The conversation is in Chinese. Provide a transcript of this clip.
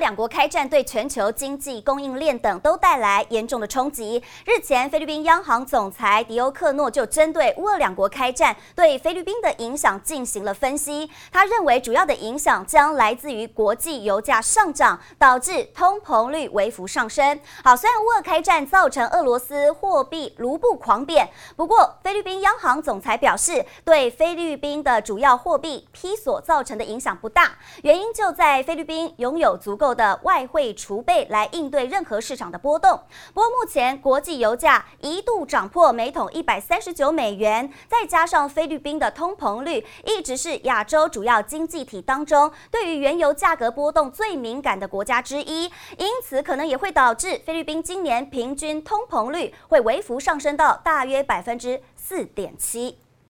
两国开战对全球经济、供应链等都带来严重的冲击。日前，菲律宾央行总裁迪欧克诺就针对乌俄两国开战对菲律宾的影响进行了分析。他认为，主要的影响将来自于国际油价上涨，导致通膨率微幅上升。好，虽然乌俄开战造成俄罗斯货币卢布狂贬，不过菲律宾央行总裁表示，对菲律宾的主要货币披索造成的影响不大，原因就在菲律宾拥有足。够的外汇储备来应对任何市场的波动。不过，目前国际油价一度涨破每桶一百三十九美元，再加上菲律宾的通膨率一直是亚洲主要经济体当中对于原油价格波动最敏感的国家之一，因此可能也会导致菲律宾今年平均通膨率会微幅上升到大约百分之四点七。